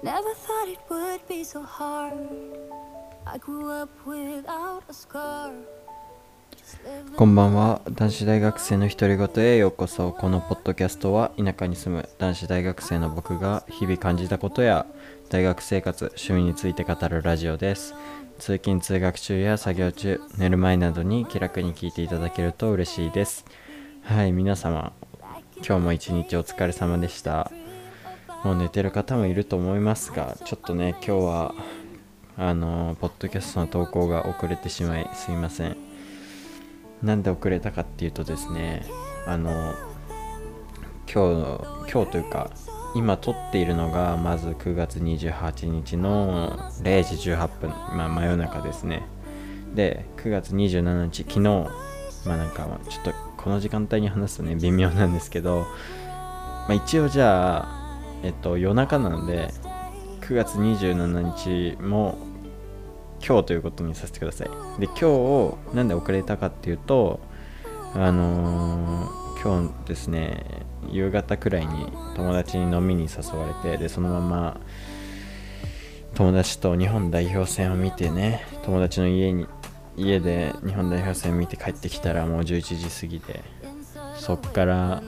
Never thought it would be so hard. I grew up without a scar. こんばんは。男子大学生の独り言へようこそ。このポッドキャストは田舎に住む男子大学生の僕が日々感じたことや大学生活趣味について語るラジオです。通勤通学中や作業中寝る前などに気楽に聞いていただけると嬉しいです。はい皆様今日も一日お疲れ様でしたもう寝てる方もいると思いますがちょっとね今日はあのポッドキャストの投稿が遅れてしまいすいません。なんで遅れたかっていうとですねあの今日今日というか今撮っているのがまず9月28日の0時18分、まあ、真夜中ですね。で9月27日昨日まあなんかちょっとこの時間帯に話すとね微妙なんですけど、まあ、一応じゃあえっと夜中なので9月27日も今日ということにさせてください。で今日なんで遅れたかっていうとあのー今日ですね夕方くらいに友達に飲みに誘われてでそのまま友達と日本代表戦を見てね友達の家に家で日本代表戦見て帰ってきたらもう11時過ぎでそっから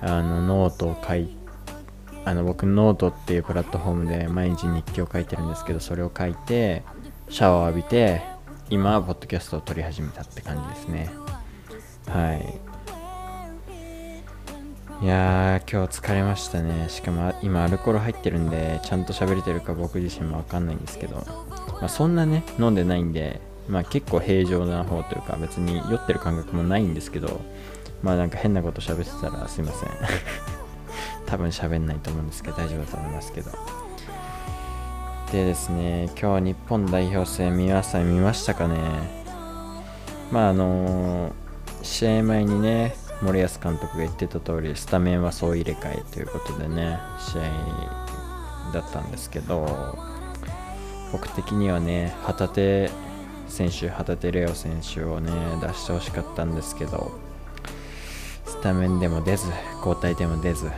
あのノートを書いてあの僕ノートっていうプラットフォームで毎日日記を書いてるんですけどそれを書いてシャワーを浴びて今ポッドキャストを撮り始めたって感じですね。はい。いやー今日疲れましたね。しかも今アルコール入ってるんでちゃんと喋れてるか僕自身もわかんないんですけど、まあ、そんなね飲んでないんでまあ結構平常な方というか別に酔ってる感覚もないんですけどまあなんか変なこと喋ってたらすいません。多分喋んないと思うんですけど大丈夫だと思いますけど。でですね今日日本代表戦皆さん見ましたかね？まああのー試合前にね森保監督が言ってた通りスタメンは総入れ替えということでね試合だったんですけど僕的にはね旗手選手旗手レオ選手をね出してほしかったんですけどスタメンでも出ず交代でも出ず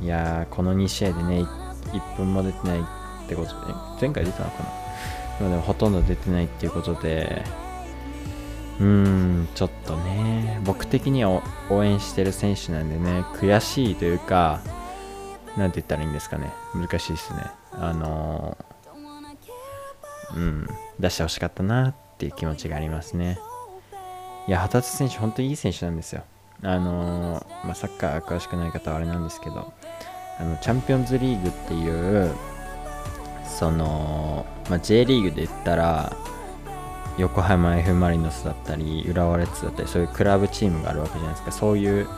いやーこの2試合でね1分も出てないってことで前回出たのかな？でもでもほとんど出てないっていうことでうーんちょっとね僕的には応援してる選手なんでね悔しいというかなんて言ったらいいんですかね難しいですね。あのーうん出してほしかったなっていう気持ちがありますね。いや旗手選手本当にいい選手なんですよ。あのーまあ、サッカー詳しくない方はあれなんですけどあのチャンピオンズリーグっていうその、まあ、J リーグで言ったら横浜 F・ マリノスだったり浦和レッズだったりそういうクラブチームがあるわけじゃないですか。そういう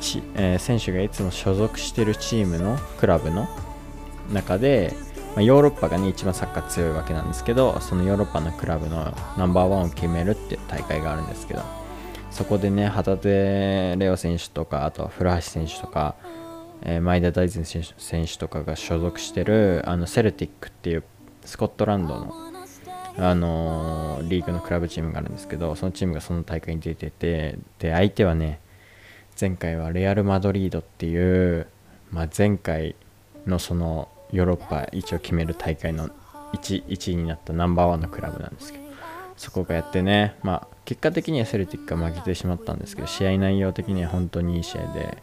ち、えー選手がいつも所属してるチームのクラブの中で、まあ、ヨーロッパがね一番サッカー強いわけなんですけどそのヨーロッパのクラブのナンバーワンを決めるっていう大会があるんですけどそこでね旗手レオ選手とかあとは古橋選手とか、えー前田大然選手とかが所属してるあのセルティックっていうスコットランドのあのーリーグのクラブチームがあるんですけどそのチームがその大会に出ててで相手はね前回はレアル・マドリードっていう、まあ、前回のそのヨーロッパ一を決める大会の 1, 1位になったナンバーワンのクラブなんですけどそこがやってね、まあ、結果的にはセルティックが負けてしまったんですけど試合内容的には本当にいい試合で、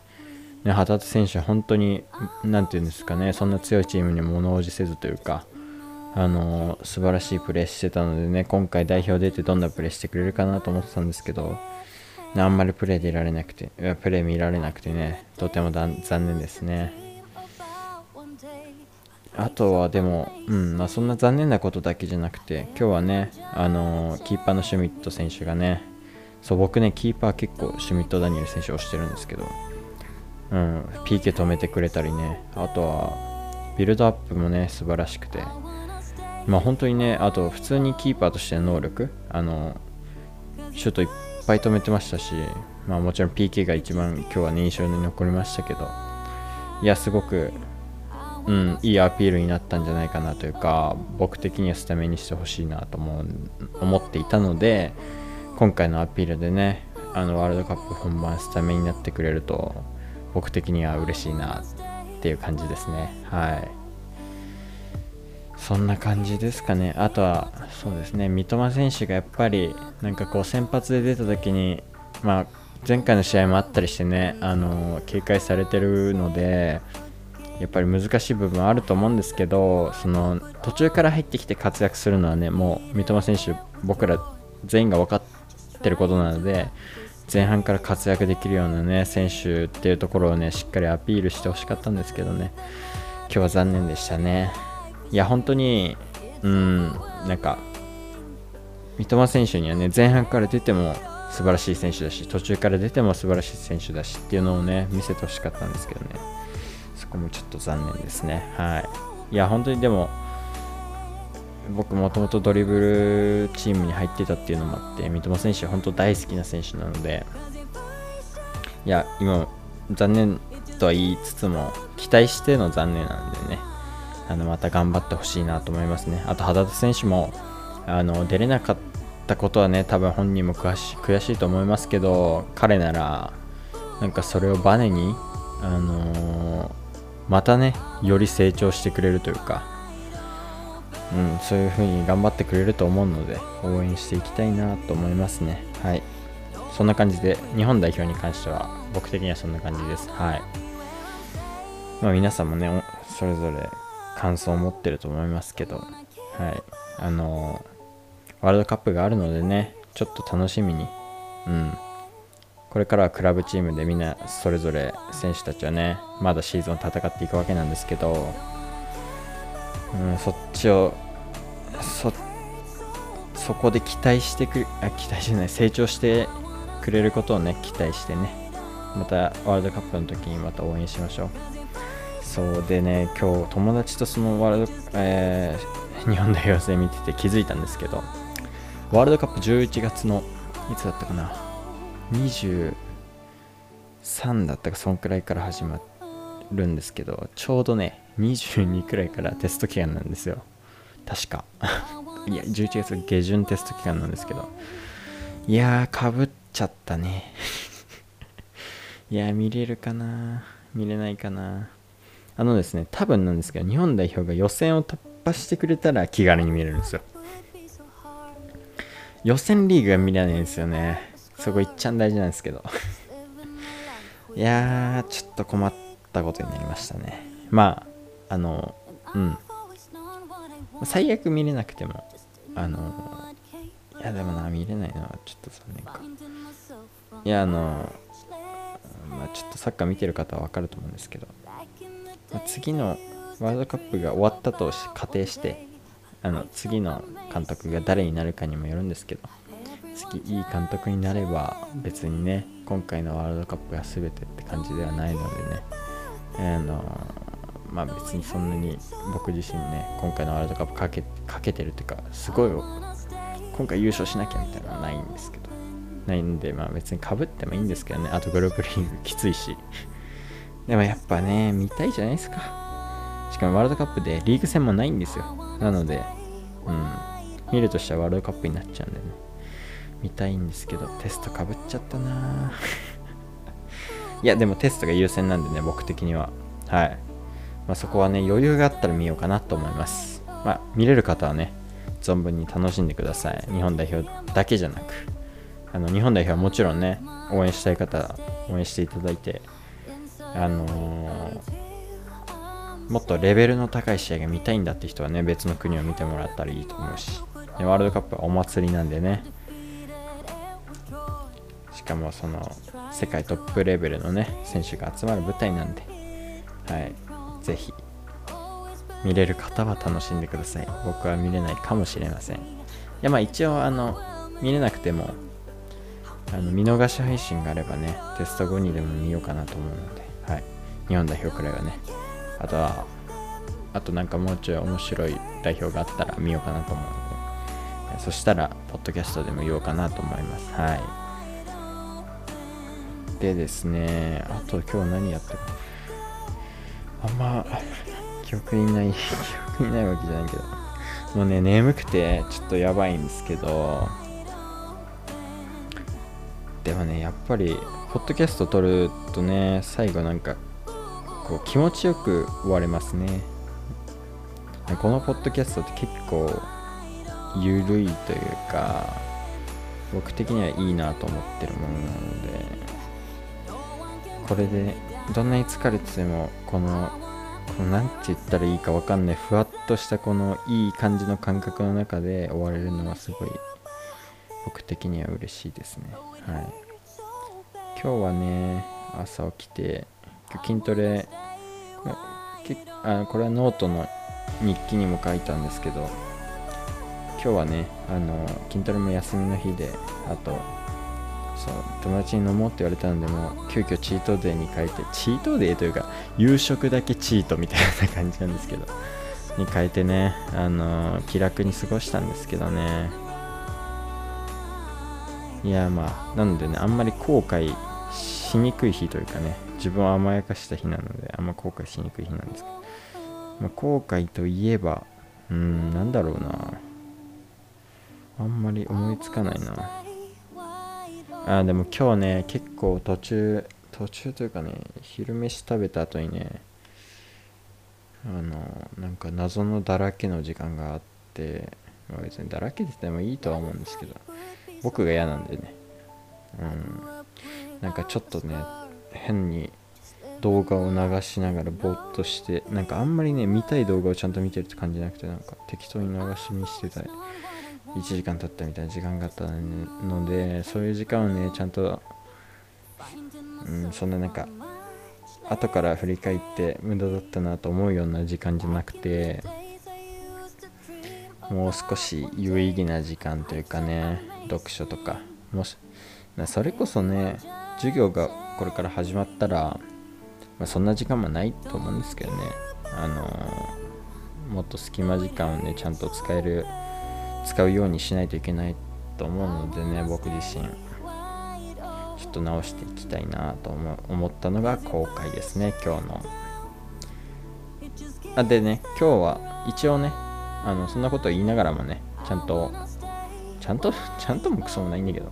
ね、旗手選手は本当に何て言うんですかねそんな強いチームに物おじせずというかあの素晴らしいプレーしてたのでね今回代表出てどんなプレーしてくれるかなと思ってたんですけどあんまりプレーでいられなくてプレー見られなくてねとても残念ですね。あとはでも、うんまあ、そんな残念なことだけじゃなくて今日はねあのキーパーのシュミット選手がねそう僕ねキーパー結構シュミット・ダニエル選手をしてるんですけど、うん、PK 止めてくれたりねあとはビルドアップもね素晴らしくてまあ本当にねあと普通にキーパーとしての能力あのシュートいっぱい止めてましたしまあもちろん PK が一番今日はね印象に残りましたけどいやすごくうん、いいアピールになったんじゃないかなというか僕的にはスタメンにしてほしいなと思う思っていたので今回のアピールでねあのワールドカップ本番スタメンになってくれると僕的には嬉しいなっていう感じですね。はい。そんな感じですかね。あとは、そうですね、三笘選手がやっぱり、なんかこう、先発で出た時に、まあ、前回の試合もあったりしてね、あの警戒されてるので、やっぱり難しい部分あると思うんですけど、その途中から入ってきて活躍するのはね、もう三笘選手、僕ら全員が分かってることなので、前半から活躍できるようなね、選手っていうところをね、しっかりアピールしてほしかったんですけどね、今日は残念でしたね。いや、本当に、うん、なんか、三笘選手にはね、前半から出ても素晴らしい選手だし、途中から出ても素晴らしい選手だしっていうのをね、見せてほしかったんですけどね、そこもちょっと残念ですね。はい。いや、本当にでも、僕もともとドリブルチームに入ってたっていうのもあって、三笘選手、本当大好きな選手なので、いや、今、残念とは言いつつも、期待しての残念なんでね、あのまた頑張ってほしいなと思いますね。あと、肌田選手もあの出れなかったことはね、多分本人も悔し悔しいと思いますけど、彼なら、なんかそれをバネに、あのー、またね、より成長してくれるというか、うん、そういう風に頑張ってくれると思うので、応援していきたいなと思いますね。はい。そんな感じで、日本代表に関しては、僕的にはそんな感じです。はい。まあ皆さんもね、それぞれ感想を持ってると思いますけど、はい。あの、ワールドカップがあるのでね、ちょっと楽しみに、うん。これからはクラブチームでみんなそれぞれ選手たちはね、まだシーズン戦っていくわけなんですけど、うん、そっちを、そ、そこで期待してくあ、期待じゃない、成長してくれることをね、期待してね、またワールドカップの時にまた応援しましょう。そうでね、今日友達とそのワールド、えー、日本代表戦見てて気づいたんですけど、ワールドカップ11月の、いつだったかな、23だったか、そんくらいから始まるんですけど、ちょうどね、22くらいからテスト期間なんですよ。確か。いや、11月下旬テスト期間なんですけど、いやー、かぶっちゃったね。いや、見れるかな？見れないかな？あのですね、多分なんですけど、日本代表が予選を突破してくれたら気軽に見れるんですよ。予選リーグが見れないんですよね。そこいっちゃん大事なんですけど。いやー、ちょっと困ったことになりましたね。まあ、あの、うん。最悪見れなくても、あの、いやでもな、見れないのはちょっと残念か。いや、あの、まあ、ちょっとサッカー見てる方は分かると思うんですけど、まあ、次のワールドカップが終わったと仮定してあの次の監督が誰になるかにもよるんですけど次いい監督になれば別にね今回のワールドカップが全てって感じではないのでね。あのまあ別にそんなに僕自身ね今回のワールドカップかけかけてるっていうかすごい今回優勝しなきゃみたいなのはないんですけど。ないんでまあ別にかぶってもいいんですけどね。あとグループリーグきついし。でもやっぱね見たいじゃないですか。しかもワールドカップでリーグ戦もないんですよ。なのでうん。見るとしたらワールドカップになっちゃうんでね。見たいんですけどテストかぶっちゃったな。いやでもテストが優先なんでね僕的には。はい。まあ、そこはね余裕があったら見ようかなと思います。まあ見れる方はね存分に楽しんでください。日本代表だけじゃなく。あの日本代表はもちろんね応援したい方応援していただいてあのー、もっとレベルの高い試合が見たいんだって人はね別の国を見てもらったらいいと思うし。ワールドカップはお祭りなんでねしかもその世界トップレベルのね選手が集まる舞台なんではいぜひ。見れる方は楽しんでください。僕は見れないかもしれません。いやまあ一応あの見れなくてもあの見逃し配信があればねテスト後にでも見ようかなと思うので、はい、日本代表くらいはね。あとはあとなんかもうちょい面白い代表があったら見ようかなと思うのでそしたらポッドキャストでも言おうかなと思います。はい。でですねあと今日何やってるあんま記憶にない 記憶にないわけじゃないけど。もうね眠くてちょっとやばいんですけど。でもねやっぱりポッドキャスト撮るとね最後なんかこう気持ちよく終われますね。このポッドキャストって結構ゆるいというか僕的にはいいなと思ってるものなので。これでどんなに疲れててもこのこのなんて言ったらいいかわかんないふわっとしたこのいい感じの感覚の中で終われるのはすごい僕的には嬉しいですね。はい。今日はね朝起きて筋トレあこれはノートの日記にも書いたんですけど今日はねあの筋トレも休みの日であとそう友達に飲もうって言われたんでもう急遽チートデーに変えてチートデーというか夕食だけチートみたいな感じなんですけどに変えてねあの気楽に過ごしたんですけどね。いやまあなのでねあんまり後悔しにくい日というかね自分を甘やかした日なのであんま後悔しにくい日なんですけど、まあ、後悔といえばうんなんだろうな。あんまり思いつかないな。あでも今日ね結構途中途中というかね昼飯食べた後にねあのなんか謎のだらけの時間があって、まあ、別にだらけててもいいとは思うんですけど僕が嫌なんでね。うん。なんかちょっとね変に動画を流しながらぼーっとしてなんかあんまりね見たい動画をちゃんと見てるって感じじゃなくてなんか適当に流し見してた1時間経ったみたいな時間があったのでそういう時間をねちゃんと、うん、そんななんか後から振り返って無駄だったなと思うような時間じゃなくてもう少し有意義な時間というかね読書とかもしそれこそね授業がこれから始まったら、まあ、そんな時間もないと思うんですけどね。あのー、もっと隙間時間をねちゃんと使える使うようにしないといけないと思うのでね僕自身。ちょっと直していきたいなと思ったのが後悔ですね今日の。あでね今日は一応ねあのそんなこと言いながらもねちゃんとちゃんと ちゃんともクソもないんだけど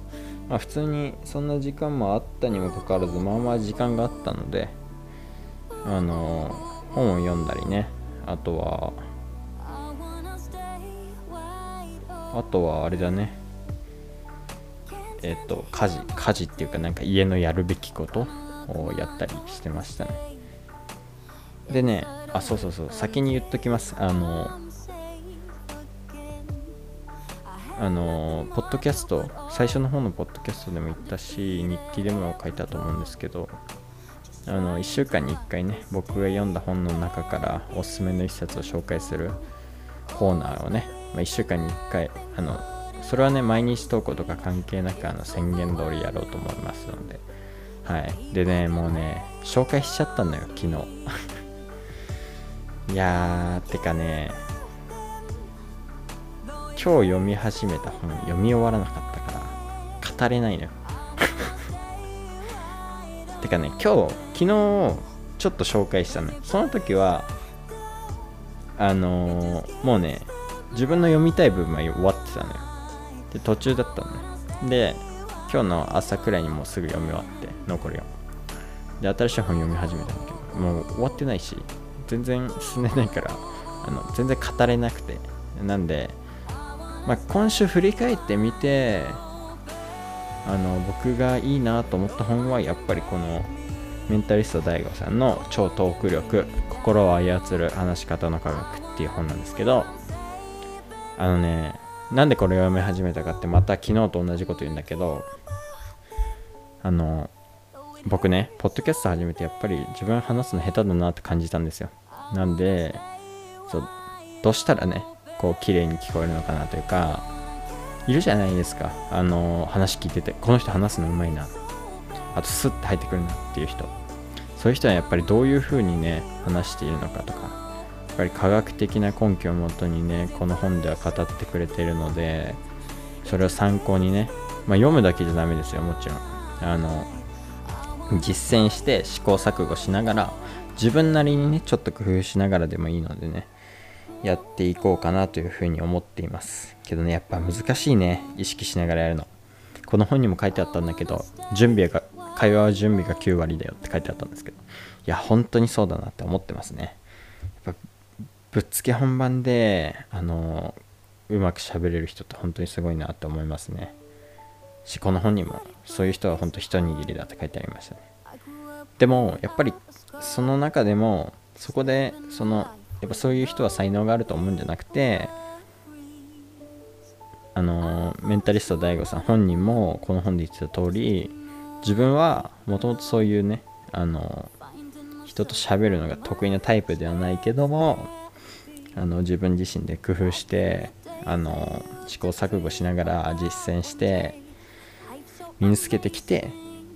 まあ普通にそんな時間もあったにもかかわらずまあまあ時間があったのであの本を読んだりねあとはあとはあれだね。えっ、と家事家事っていうかなんか家のやるべきことをやったりしてましたね。でねあそうそうそう。先に言っときます。あのあのポッドキャスト最初の方のポッドキャストでも言ったし日記でも書いたと思うんですけどあの1週間に1回ね僕が読んだ本の中からおすすめの1冊を紹介するコーナーをねまあ、1週間に1回あのそれはね毎日投稿とか関係なくあの宣言通りやろうと思いますので。はい。でねもうね紹介しちゃったんだよ昨日。いやーてかね今日読み始めた本読み終わらなかったから語れないのよ。てかね今日昨日ちょっと紹介したのその時はあのー、もうね自分の読みたい部分は終わってたのよ。で途中だったのね。で今日の朝くらいにもうすぐ読み終わって残りを。で新しい本読み始めたんだけどもう終わってないし全然進んでないからあの全然語れなくて。なんで、まあ、今週振り返ってみてあの僕がいいなと思った本はやっぱりこのメンタリスト DAIGO さんの超トーク力心を操る話し方の科学っていう本なんですけどあのねなんでこれを読み始めたかってまた昨日と同じこと言うんだけどあの僕ねポッドキャスト始めてやっぱり自分話すの下手だなって感じたんですよ。なんでそうどうしたらねこう綺麗に聞こえるのかなというかいるじゃないですか。あの話聞いててこの人話すのうまいな。あとスッて入ってくるなっていう人。そういう人はやっぱりどういう風にね話しているのかとかぱり科学的な根拠をもとにねこの本では語ってくれてるのでそれを参考にね、まあ、読むだけじゃダメですよもちろん。あの実践して試行錯誤しながら自分なりにねちょっと工夫しながらでもいいのでねやっていこうかなというふうに思っています。けどねやっぱ難しいね意識しながらやるの。この本にも書いてあったんだけど準備が会話は準備が9割だよって書いてあったんですけどいや本当にそうだなって思ってますね。ぶっつけ本番であのうまく喋れる人って本当にすごいなって思いますね。しこの本にもそういう人は本当一握りだって書いてありましたね。でもやっぱりその中でもそこでそのやっぱそういう人は才能があると思うんじゃなくてあのメンタリスト DAIGO さん本人もこの本で言ってた通り自分はもともとそういうねあの人と喋るのが得意なタイプではないけどもあの自分自身で工夫してあの試行錯誤しながら実践して身につけてきて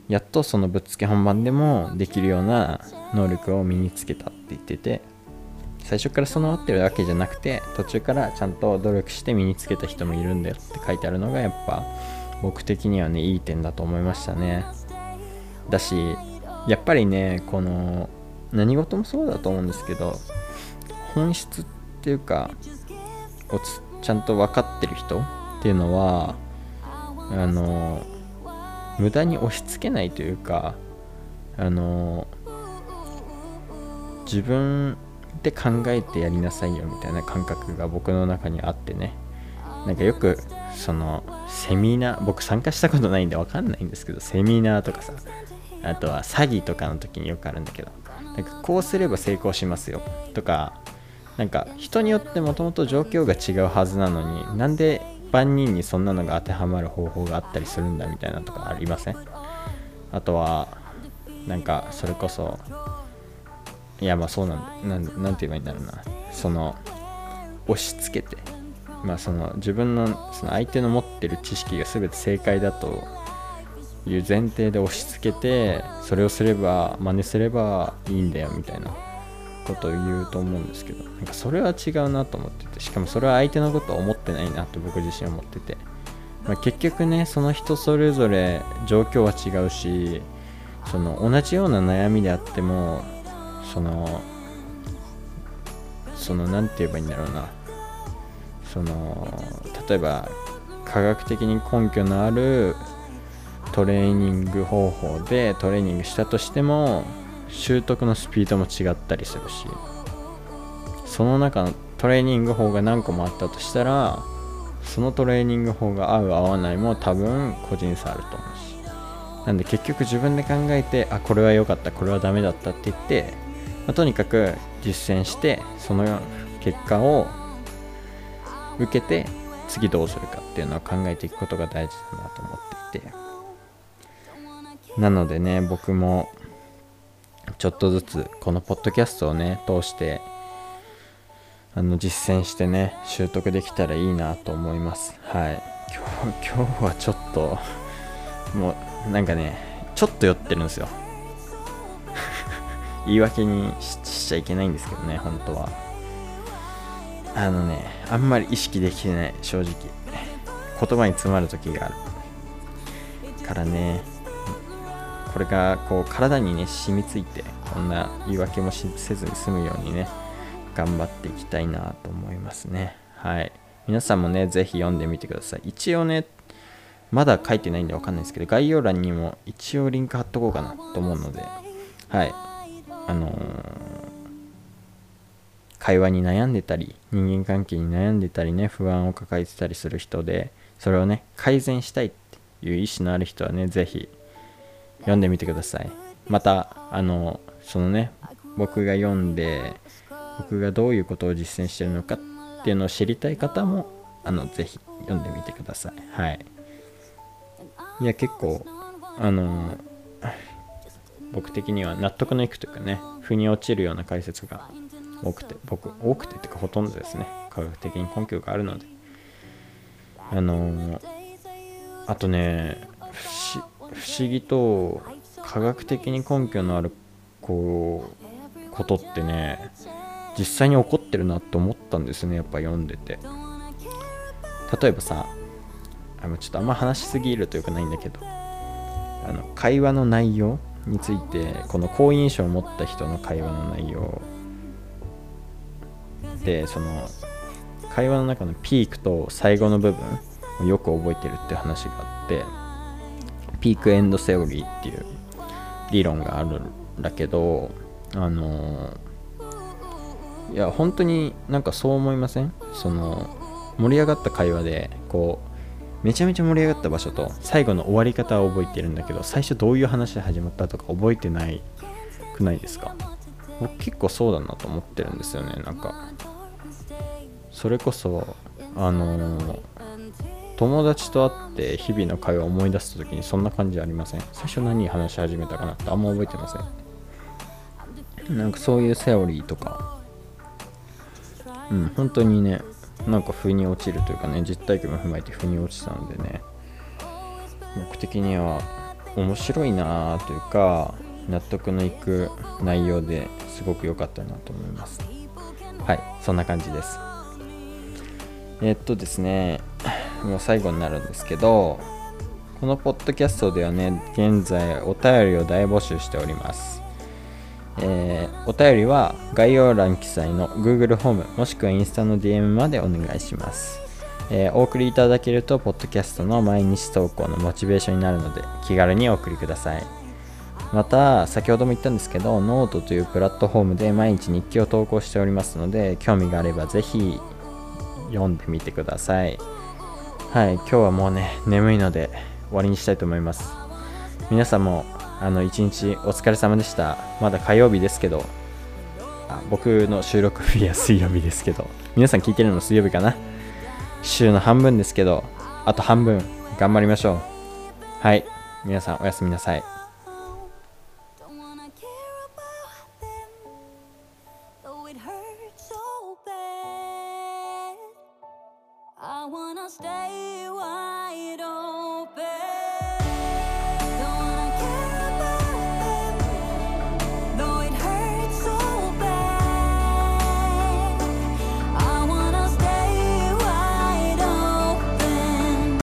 やっとそのぶっつけ本番でもできるような能力を身につけたって言ってて最初から備わってるわけじゃなくて途中からちゃんと努力して身につけた人もいるんだよって書いてあるのがやっぱ僕的にはねいい点だと思いましたね。だしやっぱりねこの何事もそうだと思うんですけど本質ってていうかをちゃんと分かってる人っていうのはあの無駄に押し付けないというかあの自分で考えてやりなさいよみたいな感覚が僕の中にあってね。なんかよくそのセミナー僕参加したことないんで分かんないんですけどセミナーとかさあとは詐欺とかの時によくあるんだけどなんかこうすれば成功しますよとかなんか人によってもともと状況が違うはずなのになんで万人にそんなのが当てはまる方法があったりするんだみたいなとかありません？あとはなんかそれこそいやまあそうなんだななんて言えばいいんだろうな。その押し付けてまあその自分のその相手の持ってる知識が全て正解だという前提で押し付けてそれをすれば真似すればいいんだよみたいな。ことを言うと思うんですけどなんかそれは違うなと思っててしかもそれは相手のことを思ってないなと僕自身思ってて、まあ、結局ねその人それぞれ状況は違うしその同じような悩みであってもそのその何て言えばいいんだろうなその例えば科学的に根拠のあるトレーニング方法でトレーニングしたとしても習得のスピードも違ったりするしその中のトレーニング法が何個もあったとしたらそのトレーニング法が合う合わないも多分個人差あると思うし。なんで結局自分で考えてあこれは良かったこれはダメだったって言ってまあ、とにかく実践してその結果を受けて次どうするかっていうのを考えていくことが大事だなと思っていて。なのでね僕もちょっとずつこのポッドキャストをね通してあの実践してね習得できたらいいなと思いますはい今日はちょっともうなんかねちょっと酔ってるんですよ 言い訳にしちゃいけないんですけどね、本当は。あのね、あんまり意識できてない、正直。言葉に詰まる時がある。からね、これがこう体にね、染みついて、こんな言い訳もせずに済むようにね、頑張っていきたいなと思いますね。はい。皆さんもね、ぜひ読んでみてください。一応ね、まだ書いてないんでわかんないですけど、概要欄にも一応リンク貼っとこうかなと思うので、はい。あの会話に悩んでたり人間関係に悩んでたりね不安を抱えてたりする人でそれをね改善したいっていう意思のある人はね是非読んでみてください。またあのそのね僕が読んで僕がどういうことを実践してるのかっていうのを知りたい方もあのぜひ読んでみてください。はい。いや結構あの僕的には納得のいくというかね腑に落ちるような解説が多くて僕多くてっていうかほとんどですね。科学的に根拠があるので。あの、あとね不思不思議と科学的に根拠のあるこうことってね実際に起こってるなって思ったんですねやっぱ読んでて。例えばさあのちょっとあんま話しすぎるというかないんだけどあの会話の内容についてこの好印象を持った人の会話の内容。でその会話の中のピークと最後の部分をよく覚えてるって話があってピークエンドセオリーっていう理論があるんだけどあのいや本当になんかそう思いません？その盛り上がった会話でこうめちゃめちゃ盛り上がった場所と最後の終わり方は覚えてるんだけど最初どういう話で始まったとか覚えてないくないですか？僕結構そうだなと思ってるんですよねなんか。それこそあのー友達と会って日々の会話を思い出した時にそんな感じありません？最初何話し始めたかなってあんま覚えてません。なんかそういうセオリーとか。うん本当にねなんか腑に落ちるというかね実体験も踏まえて腑に落ちたのでね。僕的には面白いなというか納得のいく内容ですごく良かったなと思います。はいそんな感じです。えっとですねもう最後になるんですけどこのポッドキャストではね現在お便りを大募集しております。えーお便りは概要欄記載の Google ホームもしくはインスタの DM までお願いします、えーお送りいただけるとポッドキャストの毎日投稿のモチベーションになるので気軽にお送りください。また先ほども言ったんですけどノートというプラットフォームで毎日日記を投稿しておりますので興味があればぜひ読んでみてください。はい今日はもうね眠いので終わりにしたいと思います。皆さんもあの一日お疲れ様でした。まだ火曜日ですけど僕の収録日は水曜日ですけど皆さん聞いてるの水曜日かな？週の半分ですけどあと半分頑張りましょう。はい皆さんおやすみなさい。